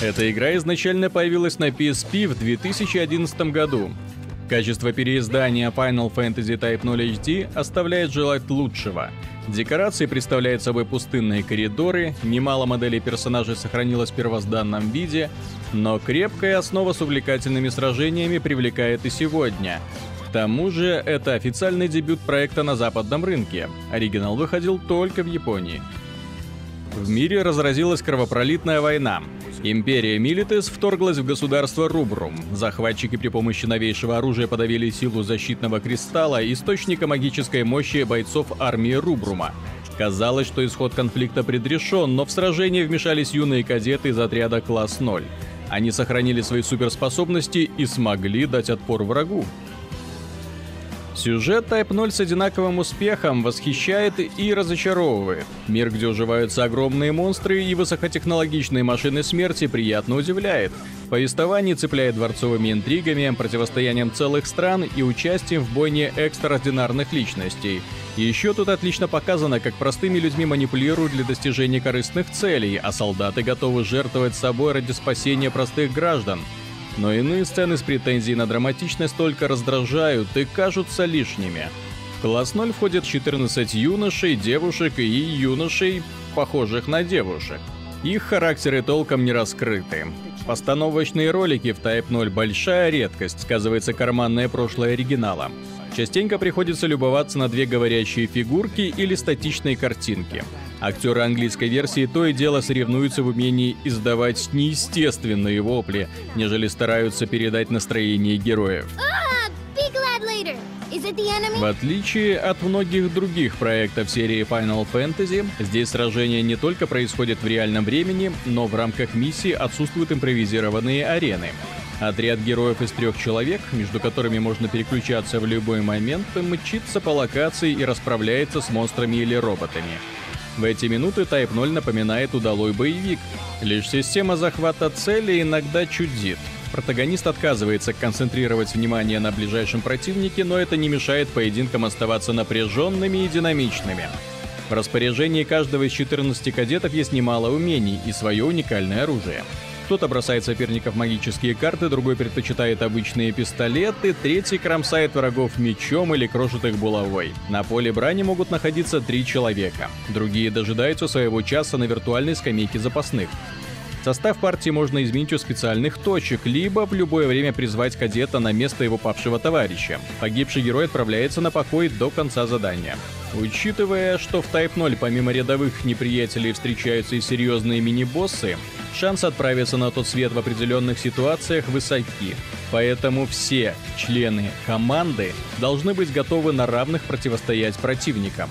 Эта игра изначально появилась на PSP в 2011 году. Качество переиздания Final Fantasy Type 0 HD оставляет желать лучшего. Декорации представляют собой пустынные коридоры, немало моделей персонажей сохранилось в первозданном виде, но крепкая основа с увлекательными сражениями привлекает и сегодня. К тому же, это официальный дебют проекта на западном рынке. Оригинал выходил только в Японии. В мире разразилась кровопролитная война. Империя Милитес вторглась в государство Рубрум. Захватчики при помощи новейшего оружия подавили силу защитного кристалла, источника магической мощи бойцов армии Рубрума. Казалось, что исход конфликта предрешен, но в сражение вмешались юные кадеты из отряда класс 0. Они сохранили свои суперспособности и смогли дать отпор врагу. Сюжет Type 0 с одинаковым успехом восхищает и разочаровывает. Мир, где уживаются огромные монстры и высокотехнологичные машины смерти, приятно удивляет. Повествование цепляет дворцовыми интригами, противостоянием целых стран и участием в бойне экстраординарных личностей. Еще тут отлично показано, как простыми людьми манипулируют для достижения корыстных целей, а солдаты готовы жертвовать собой ради спасения простых граждан но иные сцены с претензией на драматичность только раздражают и кажутся лишними. В класс 0 входят 14 юношей, девушек и юношей, похожих на девушек. Их характеры толком не раскрыты. Постановочные ролики в Type 0 большая редкость, сказывается карманное прошлое оригинала. Частенько приходится любоваться на две говорящие фигурки или статичные картинки. Актеры английской версии то и дело соревнуются в умении издавать неестественные вопли, нежели стараются передать настроение героев. В отличие от многих других проектов серии Final Fantasy, здесь сражения не только происходят в реальном времени, но в рамках миссии отсутствуют импровизированные арены. Отряд героев из трех человек, между которыми можно переключаться в любой момент, мчится по локации и расправляется с монстрами или роботами. В эти минуты Type 0 напоминает удалой боевик. Лишь система захвата цели иногда чудит. Протагонист отказывается концентрировать внимание на ближайшем противнике, но это не мешает поединкам оставаться напряженными и динамичными. В распоряжении каждого из 14 кадетов есть немало умений и свое уникальное оружие. Кто-то бросает соперников магические карты, другой предпочитает обычные пистолеты, третий кромсает врагов мечом или крошит их булавой. На поле брани могут находиться три человека. Другие дожидаются своего часа на виртуальной скамейке запасных. Состав партии можно изменить у специальных точек, либо в любое время призвать кадета на место его павшего товарища. Погибший герой отправляется на покой до конца задания. Учитывая, что в Type 0 помимо рядовых неприятелей встречаются и серьезные мини-боссы, шансы отправиться на тот свет в определенных ситуациях высоки. Поэтому все члены команды должны быть готовы на равных противостоять противникам.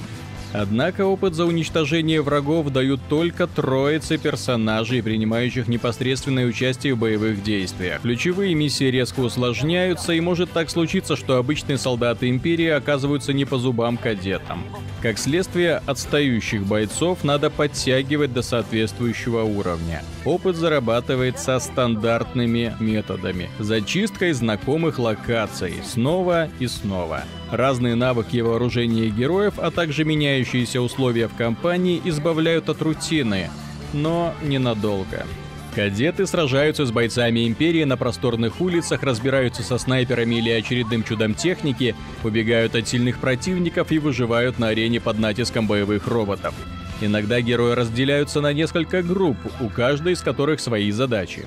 Однако опыт за уничтожение врагов дают только троицы персонажей, принимающих непосредственное участие в боевых действиях. Ключевые миссии резко усложняются, и может так случиться, что обычные солдаты Империи оказываются не по зубам кадетам. Как следствие, отстающих бойцов надо подтягивать до соответствующего уровня. Опыт зарабатывается стандартными методами. Зачисткой знакомых локаций снова и снова. Разные навыки вооружения героев, а также меняющиеся условия в компании избавляют от рутины, но ненадолго. Кадеты сражаются с бойцами Империи на просторных улицах, разбираются со снайперами или очередным чудом техники, убегают от сильных противников и выживают на арене под натиском боевых роботов. Иногда герои разделяются на несколько групп, у каждой из которых свои задачи.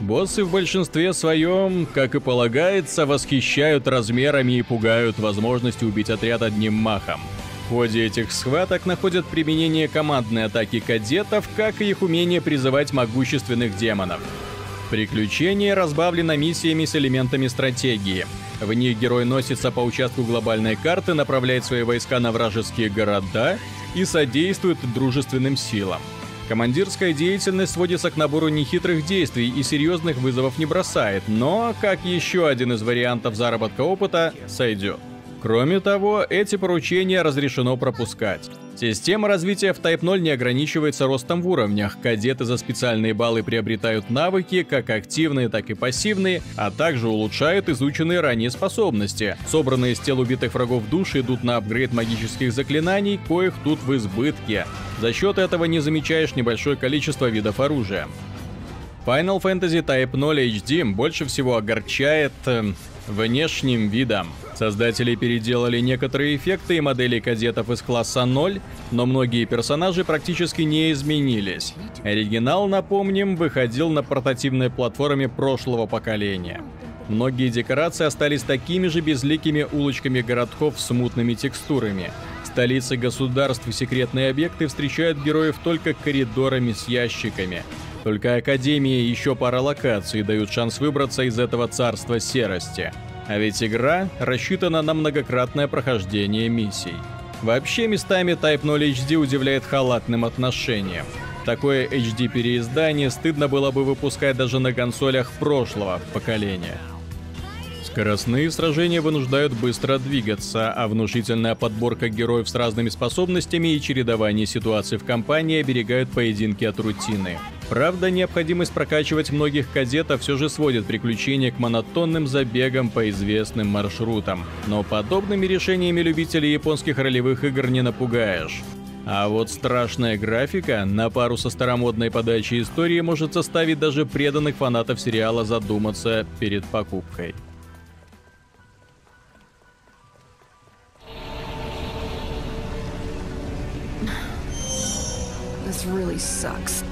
Боссы в большинстве своем, как и полагается, восхищают размерами и пугают возможностью убить отряд одним махом. В ходе этих схваток находят применение командной атаки кадетов, как и их умение призывать могущественных демонов. Приключение разбавлено миссиями с элементами стратегии. В них герой носится по участку глобальной карты, направляет свои войска на вражеские города и содействует дружественным силам. Командирская деятельность сводится к набору нехитрых действий и серьезных вызовов не бросает, но, как еще один из вариантов заработка опыта, сойдет. Кроме того, эти поручения разрешено пропускать. Система развития в Type 0 не ограничивается ростом в уровнях. Кадеты за специальные баллы приобретают навыки, как активные, так и пассивные, а также улучшают изученные ранее способности. Собранные из тел убитых врагов души идут на апгрейд магических заклинаний, коих тут в избытке. За счет этого не замечаешь небольшое количество видов оружия. Final Fantasy Type 0 HD больше всего огорчает э, внешним видом. Создатели переделали некоторые эффекты и модели кадетов из класса 0, но многие персонажи практически не изменились. Оригинал, напомним, выходил на портативной платформе прошлого поколения. Многие декорации остались такими же безликими улочками городков с мутными текстурами. Столицы государств и секретные объекты встречают героев только коридорами с ящиками. Только Академии и еще пара локаций дают шанс выбраться из этого царства серости. А ведь игра рассчитана на многократное прохождение миссий. Вообще местами Type 0 HD удивляет халатным отношением. Такое HD-переиздание стыдно было бы выпускать даже на консолях прошлого поколения. Скоростные сражения вынуждают быстро двигаться, а внушительная подборка героев с разными способностями и чередование ситуаций в компании оберегают поединки от рутины. Правда, необходимость прокачивать многих кадетов все же сводит приключения к монотонным забегам по известным маршрутам. Но подобными решениями любителей японских ролевых игр не напугаешь. А вот страшная графика на пару со старомодной подачей истории может заставить даже преданных фанатов сериала задуматься перед покупкой. This really sucks.